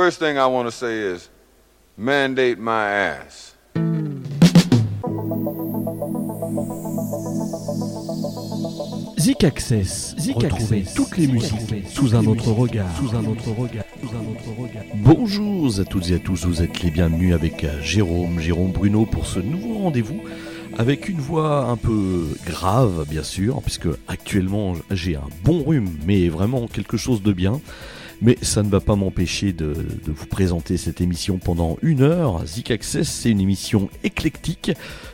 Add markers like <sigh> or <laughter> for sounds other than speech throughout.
First thing I want to say is mandate my ass. Zik Access. Zik Retrouvez toutes les musiques sous un autre regard. Sous un autre regard. Sous un autre regard. Bonjour à toutes et à tous, vous êtes les bienvenus avec euh, Jérôme, Jérôme Bruno pour ce nouveau rendez-vous avec une voix un peu grave bien sûr, puisque actuellement j'ai un bon rhume, mais vraiment quelque chose de bien. Mais ça ne va pas m'empêcher de, vous présenter cette émission pendant une heure. Zik Access, c'est une émission éclectique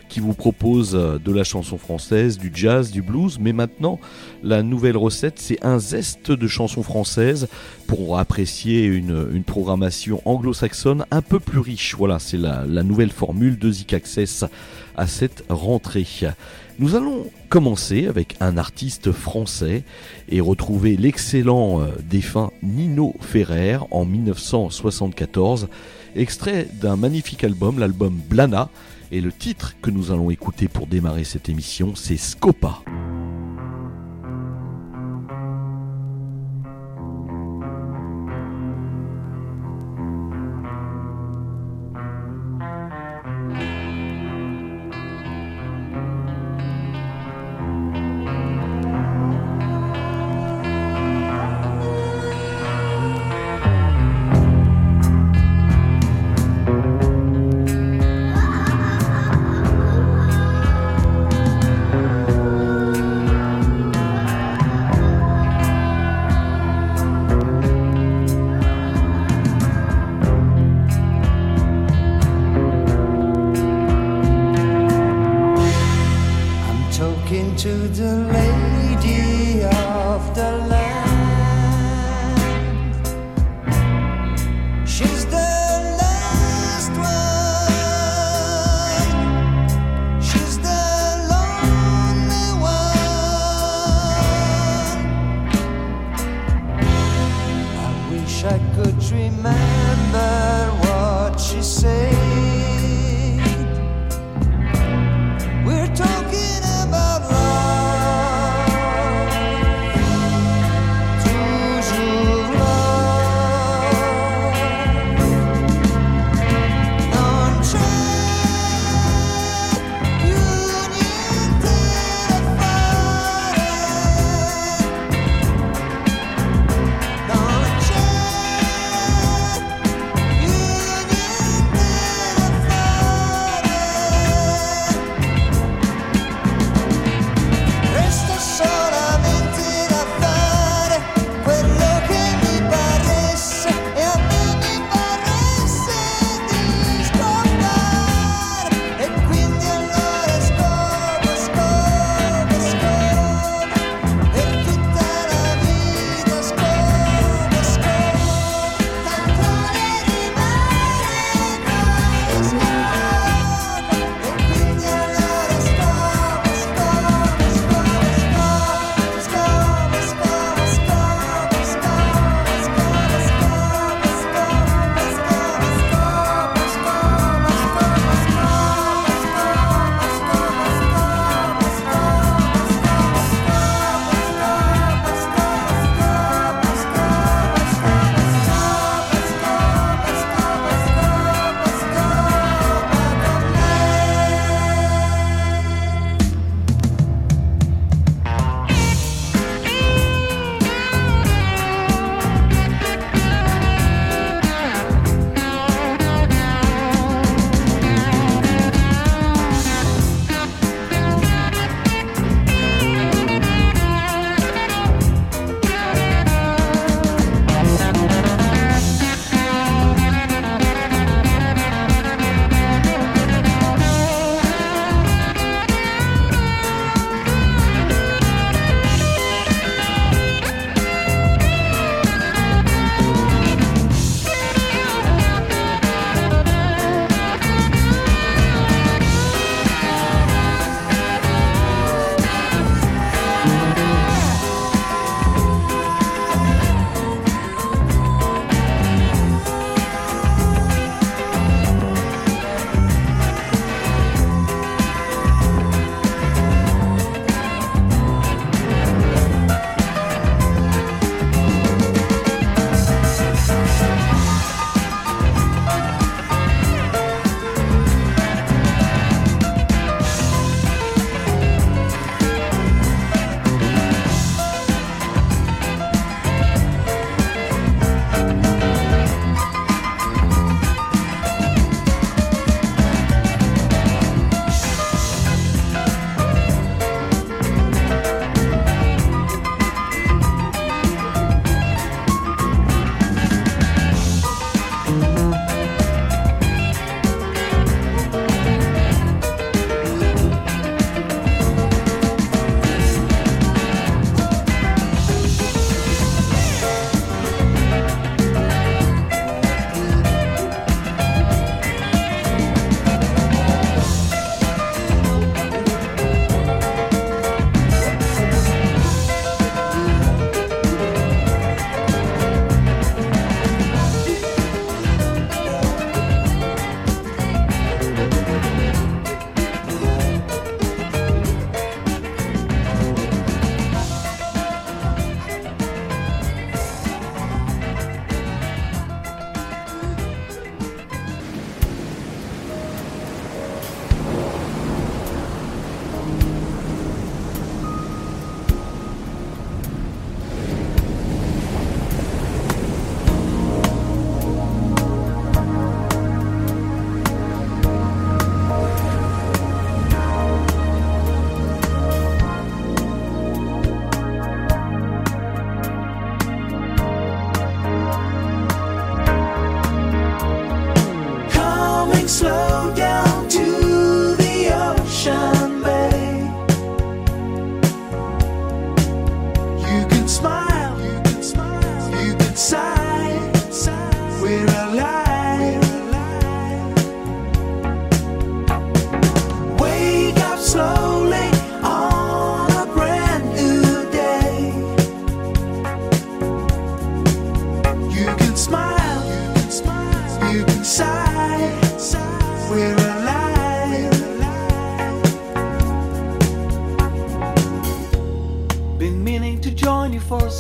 qui vous propose de la chanson française, du jazz, du blues. Mais maintenant, la nouvelle recette, c'est un zeste de chansons françaises pour apprécier une, une programmation anglo-saxonne un peu plus riche. Voilà, c'est la, la nouvelle formule de Zik Access à cette rentrée. Nous allons commencer avec un artiste français et retrouver l'excellent euh, défunt Nino Ferrer en 1974, extrait d'un magnifique album, l'album Blana, et le titre que nous allons écouter pour démarrer cette émission, c'est Scopa.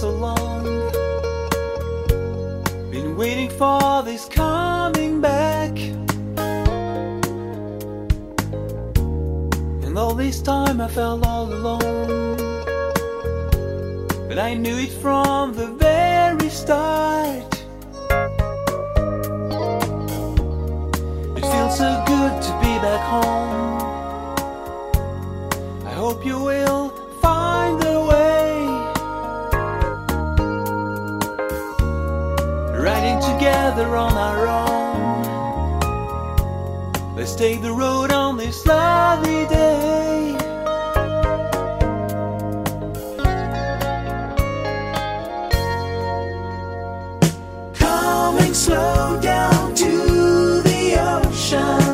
so long. Been waiting for this coming back. And all this time I felt all alone. But I knew it from the very start. It feels so good to be back home. we're on our own. Let's take the road on this lovely day. Come and slow down to the ocean.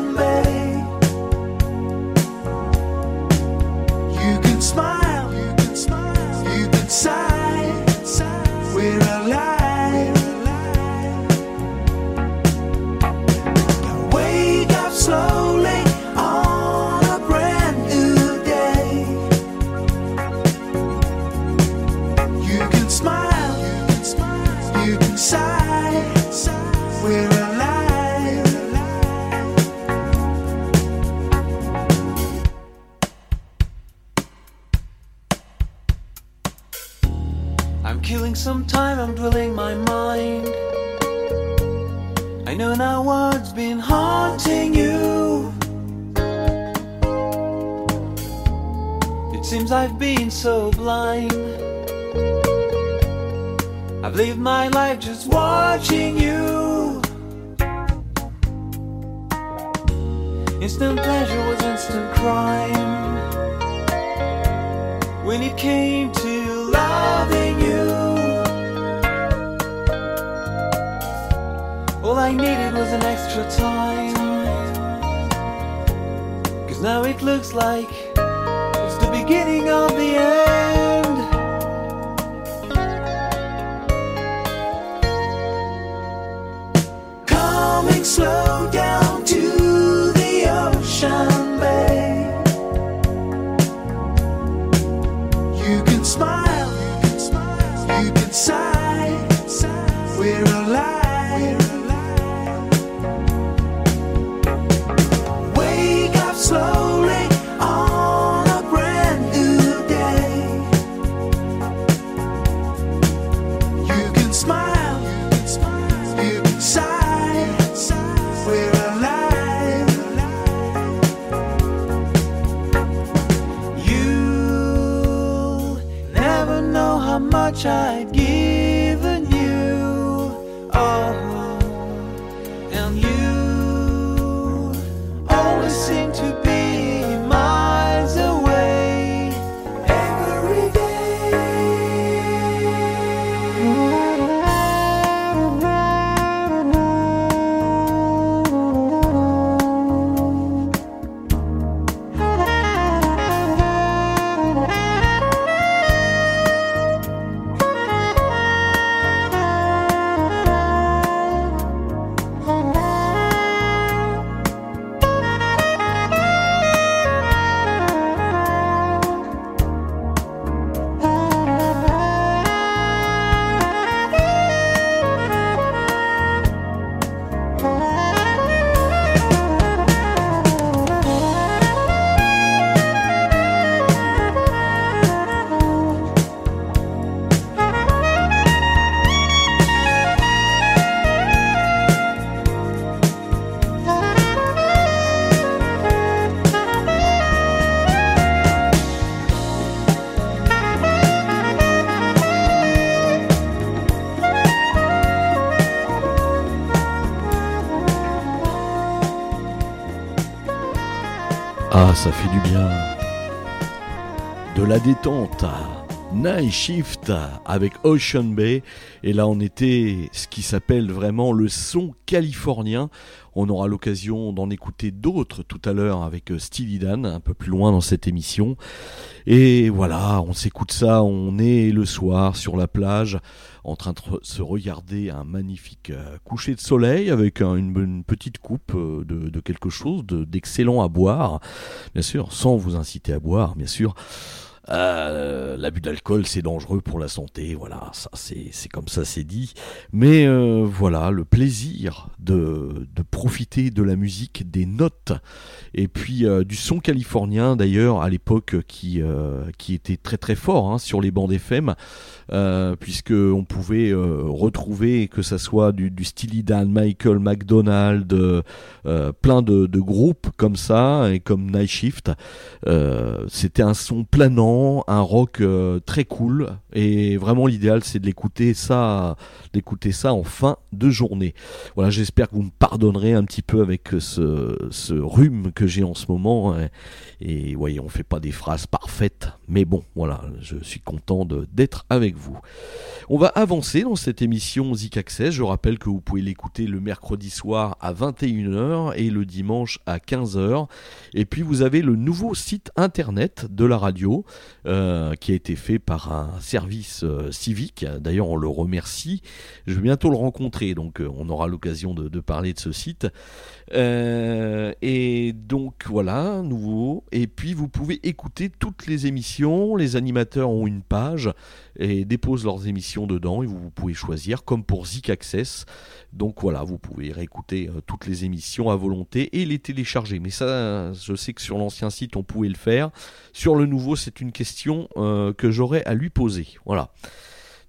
time I'm dwelling my mind. I know now what's been haunting you. It seems I've been so blind. I've lived my life just watching you. Instant pleasure was instant crime. When it came to loving you. All I needed was an extra time. Cause now it looks like it's the beginning of the end. Coming slow down to the ocean. détente. Night Shift avec Ocean Bay. Et là, on était ce qui s'appelle vraiment le son californien. On aura l'occasion d'en écouter d'autres tout à l'heure avec euh, Steely Dan, un peu plus loin dans cette émission. Et voilà, on s'écoute ça. On est le soir sur la plage en train de se regarder un magnifique euh, coucher de soleil avec une, petite coupe euh, de, quelque chose d'excellent à boire, bien sûr, sans vous inciter à boire, bien sûr. Euh, l'abus d'alcool c'est dangereux pour la santé, voilà, ça c'est comme ça c'est dit. Mais euh, voilà, le plaisir de, profiter de la musique, des notes, et puis euh, du son californien d'ailleurs à l'époque qui, qui était très très fort hein, sur les bandes FM, puisque on pouvait retrouver que ça soit du, du Steely Dan, Michael McDonald, plein de, de, groupes comme ça, et comme Night Shift. C'était un son planant un rock euh, très cool et vraiment l'idéal c'est de l'écouter ça, d'écouter ça en fin de journée. Voilà, j'espère que vous me pardonnerez un petit peu avec ce, ce rhume que j'ai en ce moment hein. et voyez, on fait pas des phrases parfaites, mais bon, voilà, je suis content d'être avec vous. On va avancer dans cette émission Zik Access. Je rappelle que vous pouvez l'écouter le mercredi soir à 21h et le dimanche à 15h. Et puis vous avez le nouveau site internet de la radio euh, qui a été fait par un service euh, civique. D'ailleurs, on le remercie. Je vais bientôt le rencontrer, donc euh, on aura l'occasion de, parler de ce site. Et donc voilà, nouveau. Et puis vous pouvez écouter toutes les émissions. Les animateurs ont une page et déposent leurs émissions dedans et vous, pouvez choisir comme pour Zik Access. Donc voilà, vous pouvez réécouter euh, toutes les émissions à volonté et les télécharger. Mais ça, je sais que sur l'ancien site on pouvait le faire. Sur le nouveau, c'est une question euh, que j'aurais à lui poser. Voilà.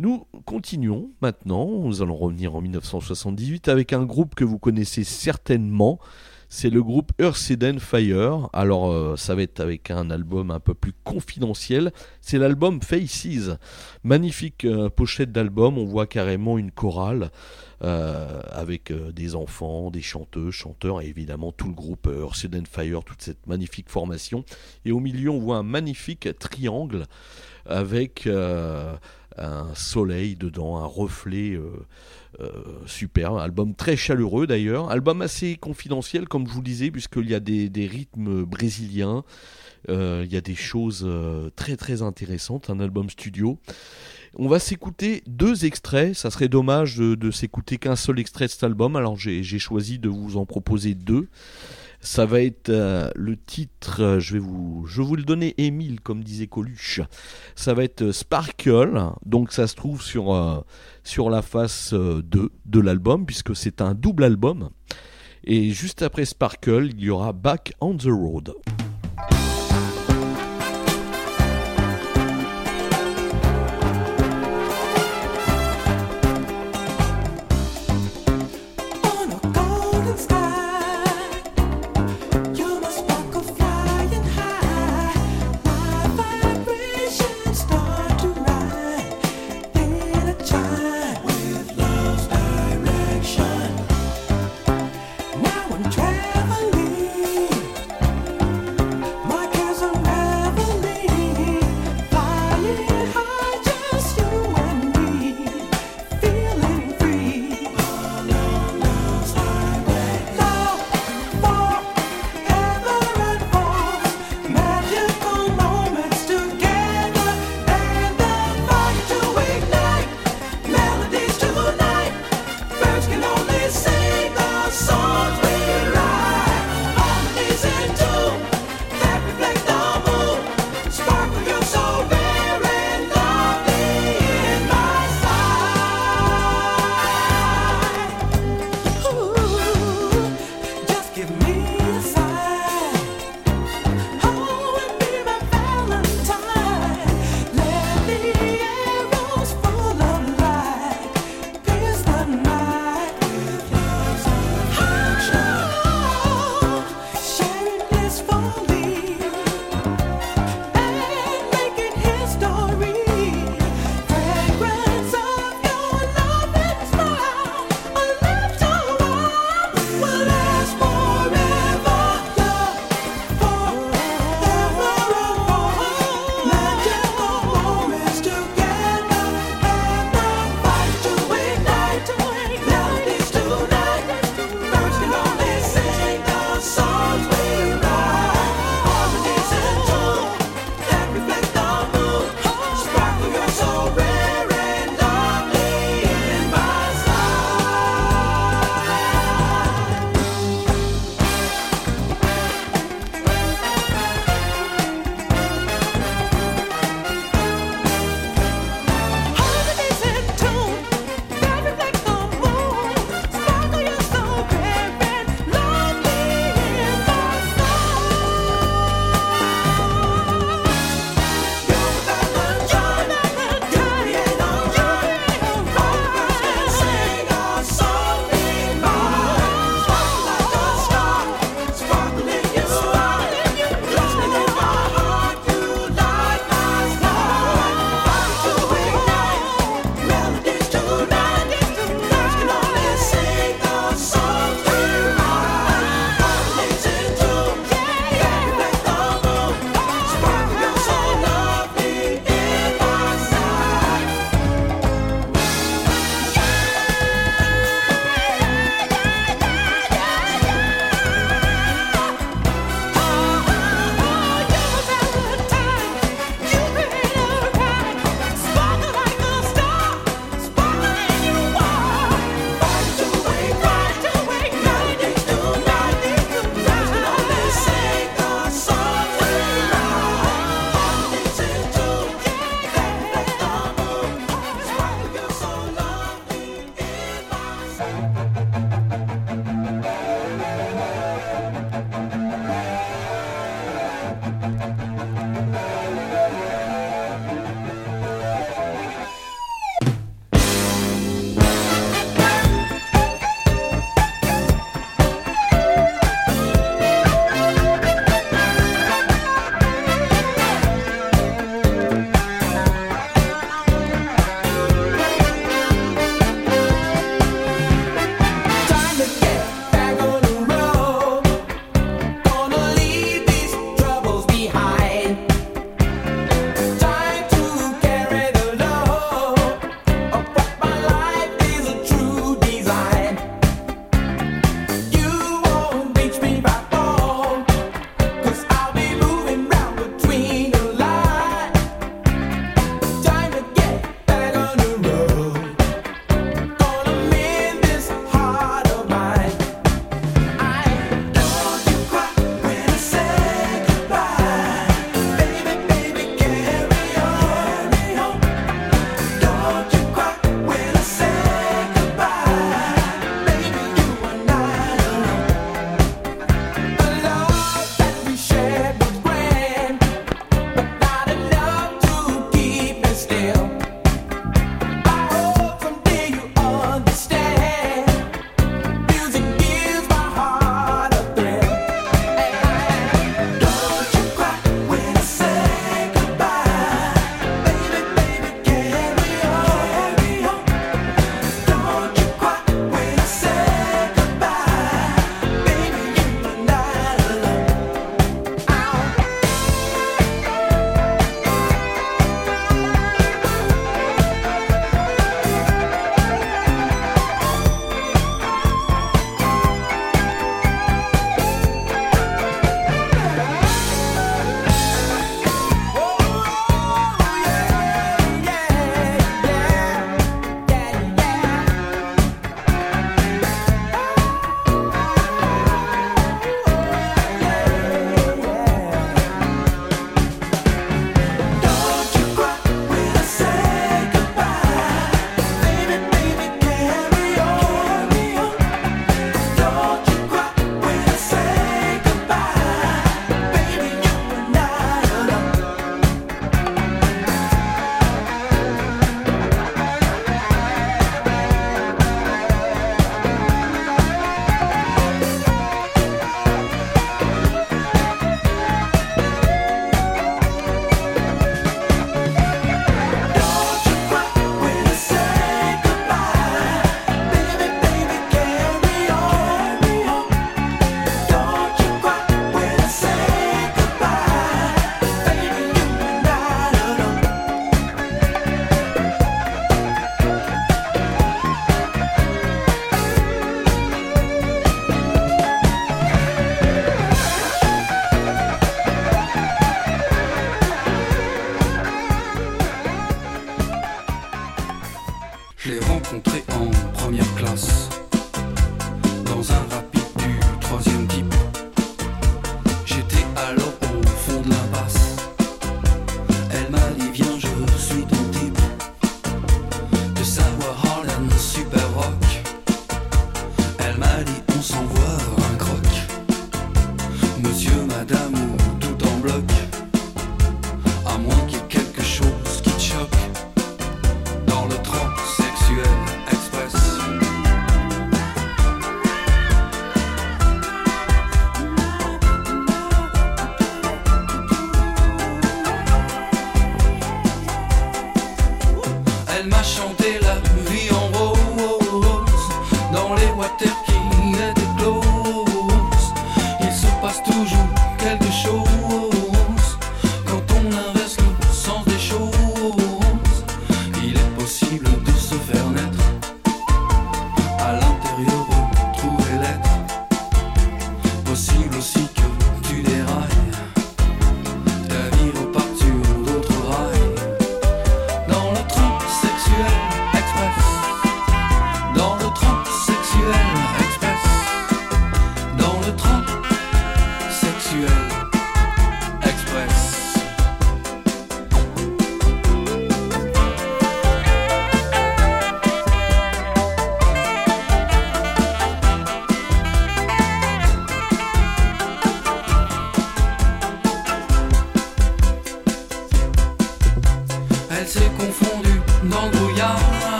Nous continuons maintenant, nous allons revenir en 1978 avec un groupe que vous connaissez certainement, c'est le groupe Earth Fire. Alors, euh, ça va être avec un album un peu plus confidentiel. C'est l'album Faces. Magnifique euh, pochette d'album. On voit carrément une chorale euh, avec des enfants, des chanteuses, chanteurs et évidemment tout le groupe Earth Fire, toute cette magnifique formation. Et au milieu, on voit un magnifique triangle avec un soleil dedans, un reflet euh, super, album très chaleureux d'ailleurs, album assez confidentiel comme je vous disais puisqu'il y a des, rythmes brésiliens, euh, il y a des choses euh, très très intéressantes, un album studio. On va s'écouter deux extraits, ça serait dommage de, s'écouter qu'un seul extrait de cet album, alors j'ai choisi de vous en proposer deux. Ça va être euh, le titre, euh, je vais vous, je vous le donner, Émile, comme disait Coluche. Ça va être Sparkle, donc ça se trouve sur, euh, sur la face 2 de l'album, puisque c'est un double album. Et juste après Sparkle, il y aura Back on the Road.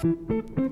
Thank you.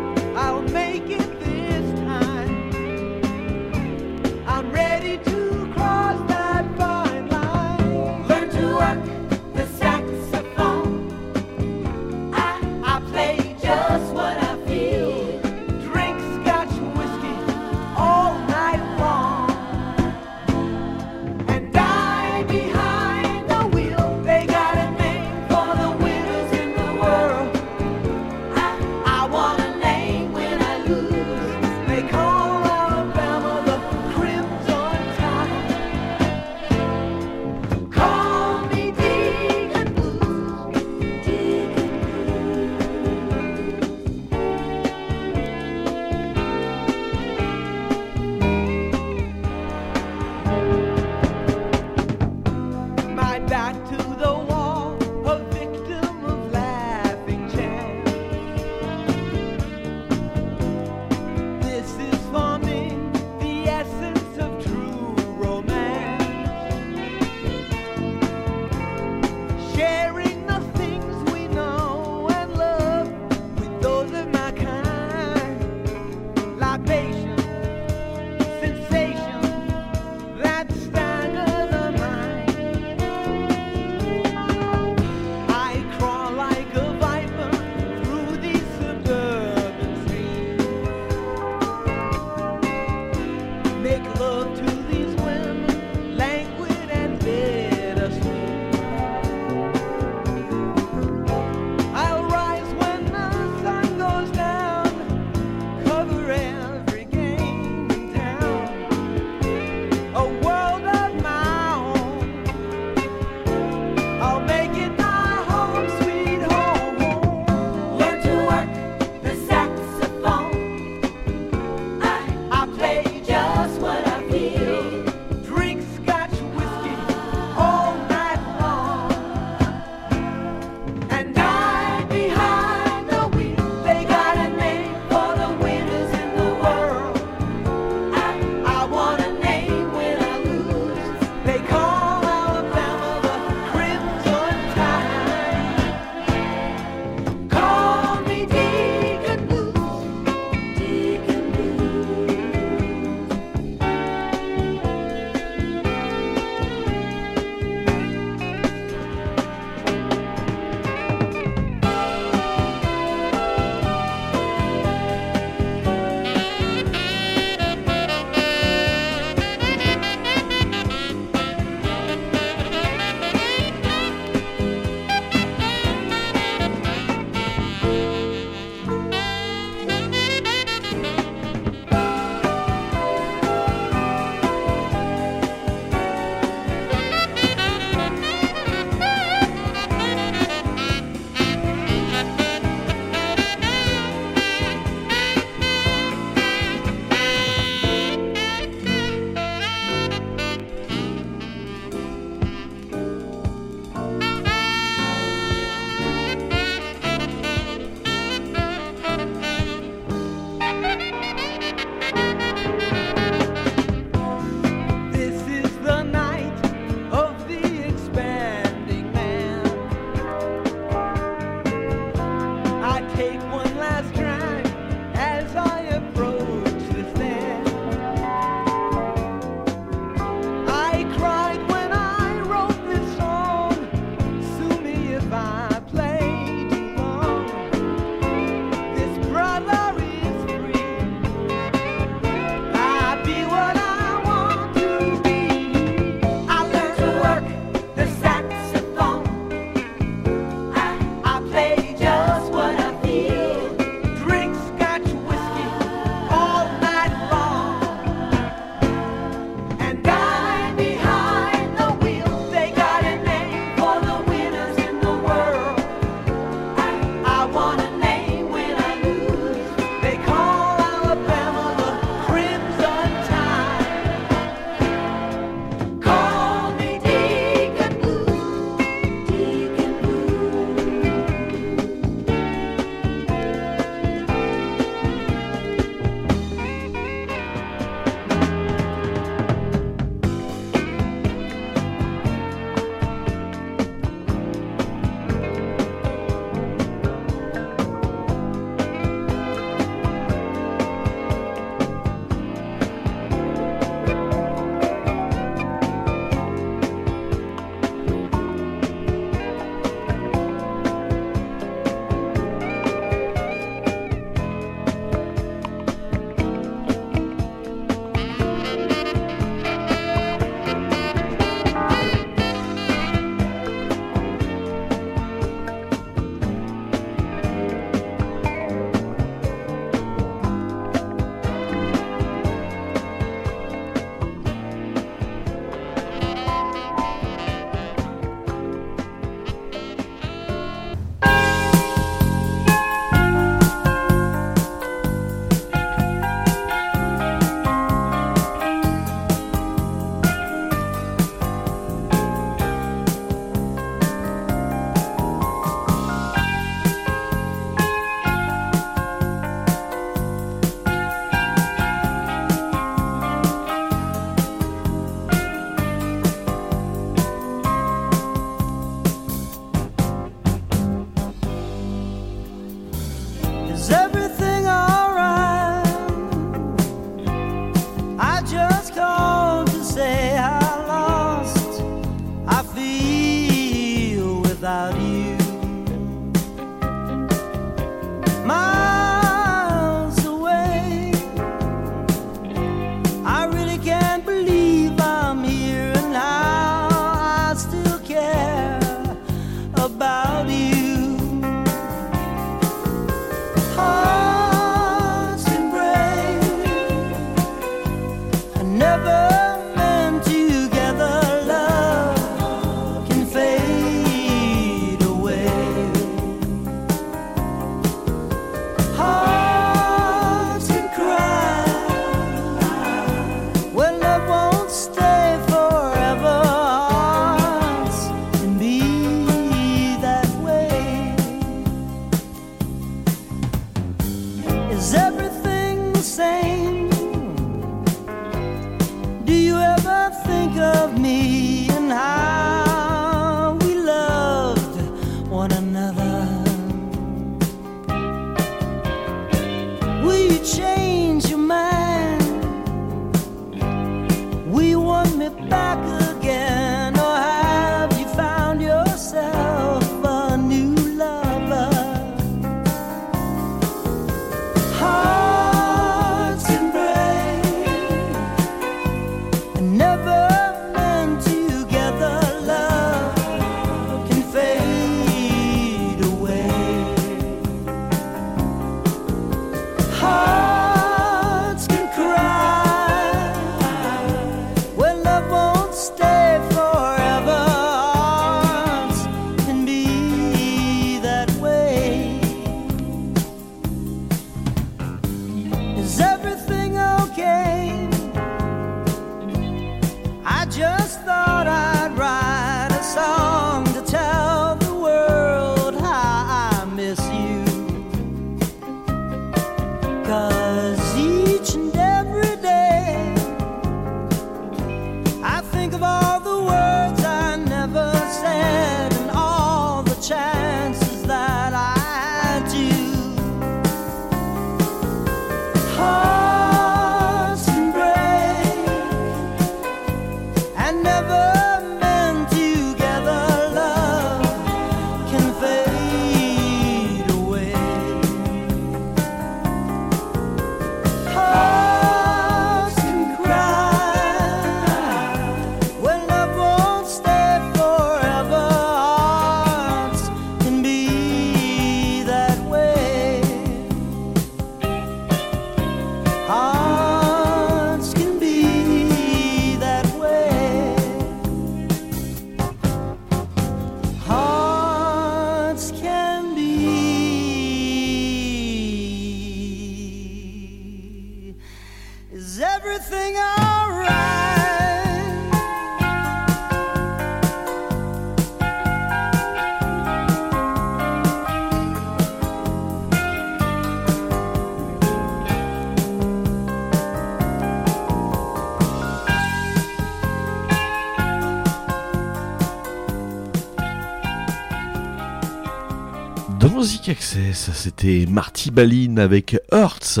C'était Marty Balin avec Hertz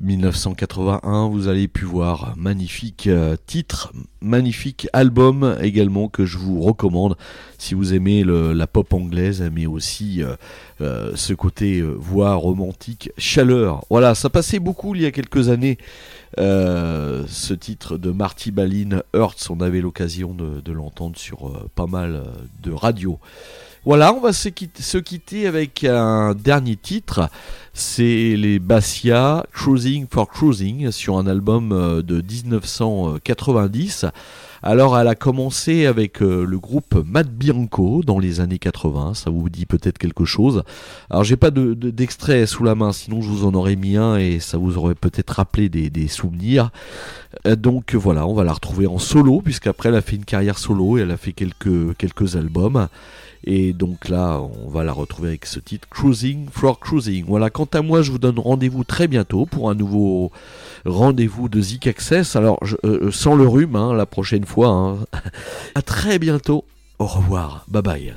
1981. Vous avez pu voir magnifique euh, titre, magnifique album également que je vous recommande si vous aimez la pop anglaise, mais aussi euh, euh, ce côté voix romantique, chaleur. Voilà, ça passait beaucoup il y a quelques années. ce titre de Marty Balin, Hertz, on avait l'occasion de, l'entendre sur pas mal de radios. Voilà, on va se quitter, avec un dernier titre. C'est les Bassia Cruising for Cruising sur un album euh, de 1990. Alors, elle a commencé avec euh, le groupe Matt Bianco dans les années 80. Ça vous dit peut-être quelque chose. Alors, j'ai pas de- de- d'extrait sous la main, sinon je vous en aurais mis un et ça vous aurait peut-être rappelé des, souvenirs. Euh, donc voilà, on va la retrouver en solo puisqu'après elle a fait une carrière solo et elle a fait quelques albums. Et donc là, on va la retrouver avec ce titre Cruising for Cruising. Voilà, quant à moi, je vous donne rendez-vous très bientôt pour un nouveau rendez-vous de Zik Access. Alors, euh, sans le rhume, hein, la prochaine fois. hein. <laughs> à très bientôt. Au revoir. Bye bye.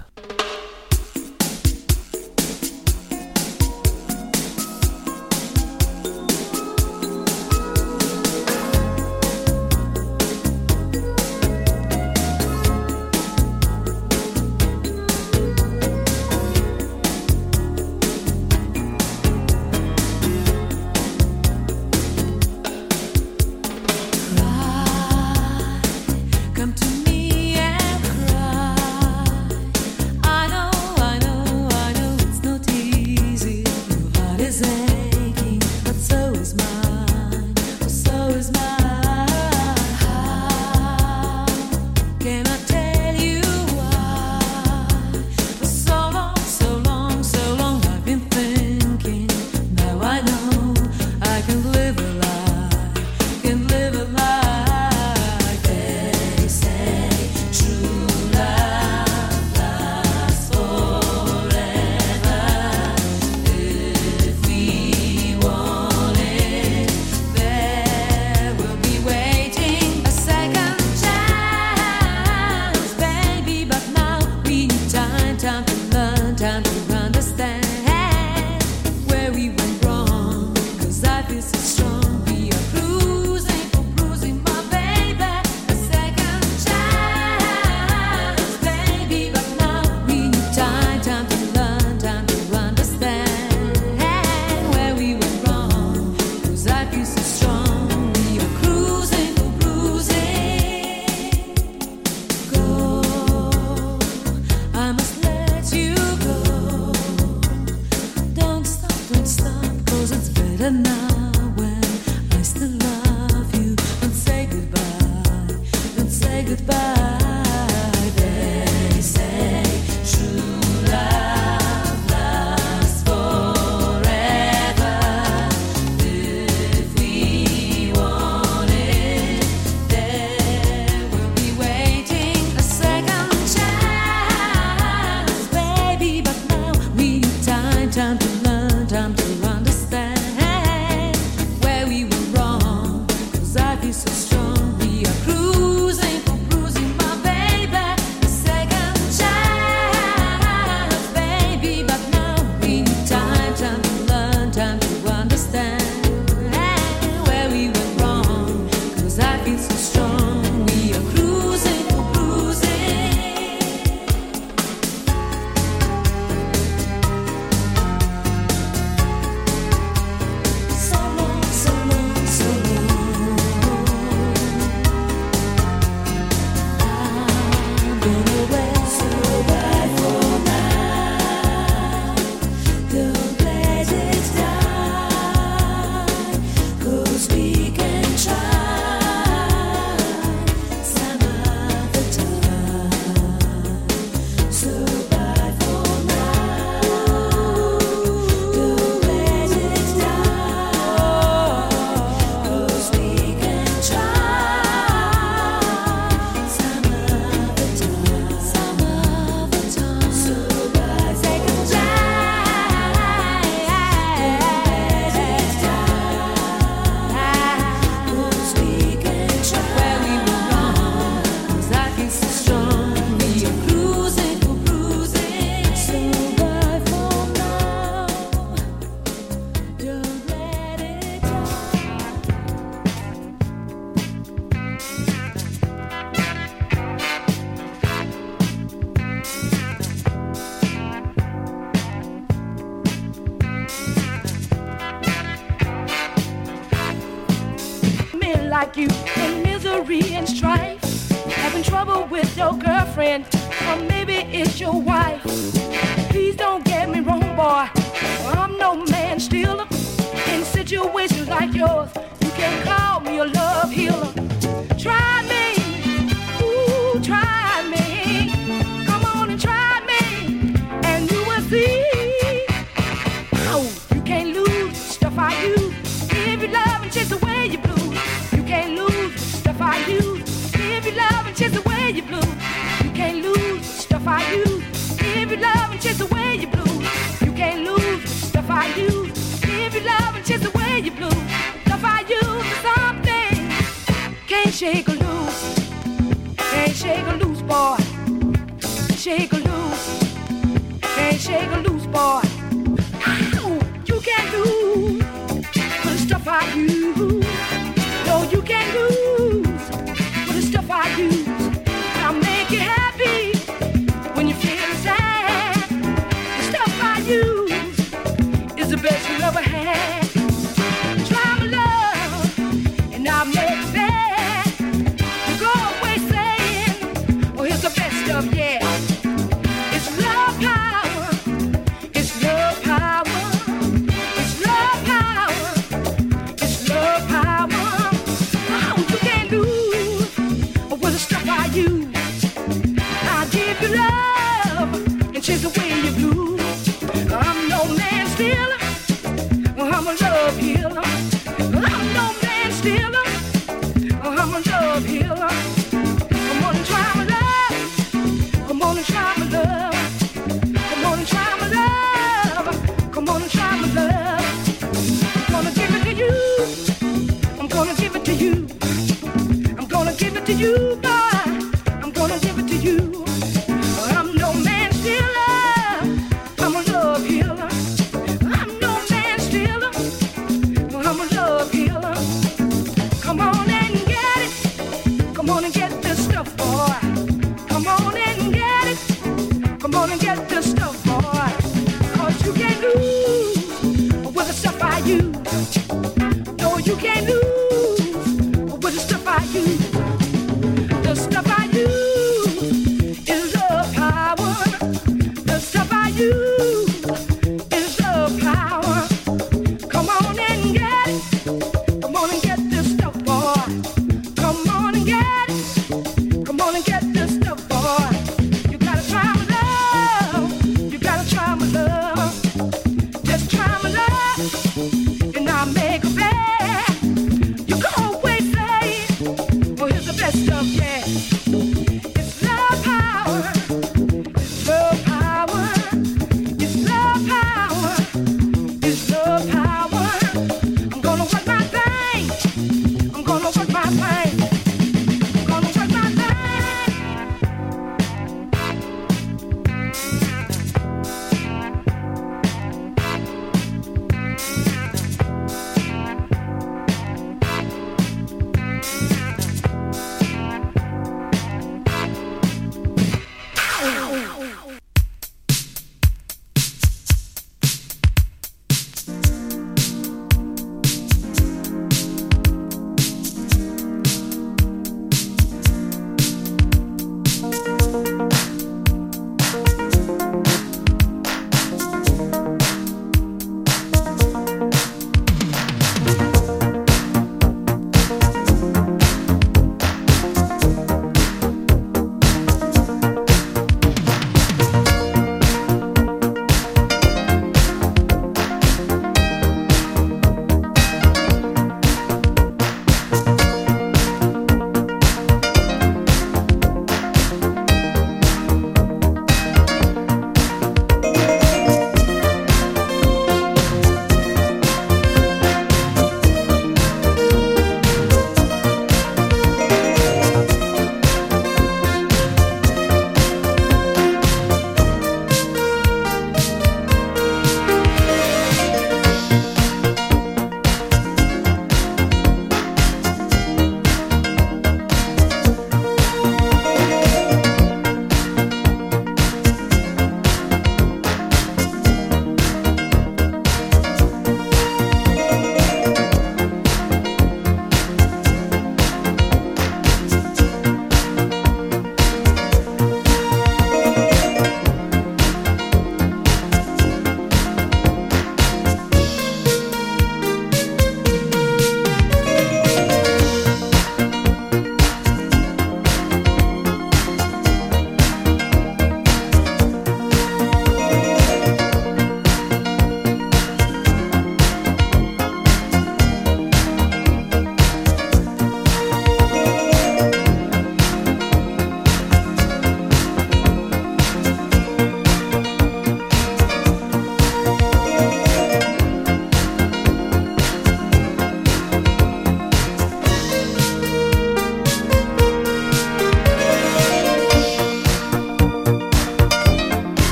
shake loose. Hey, shake loose, boy.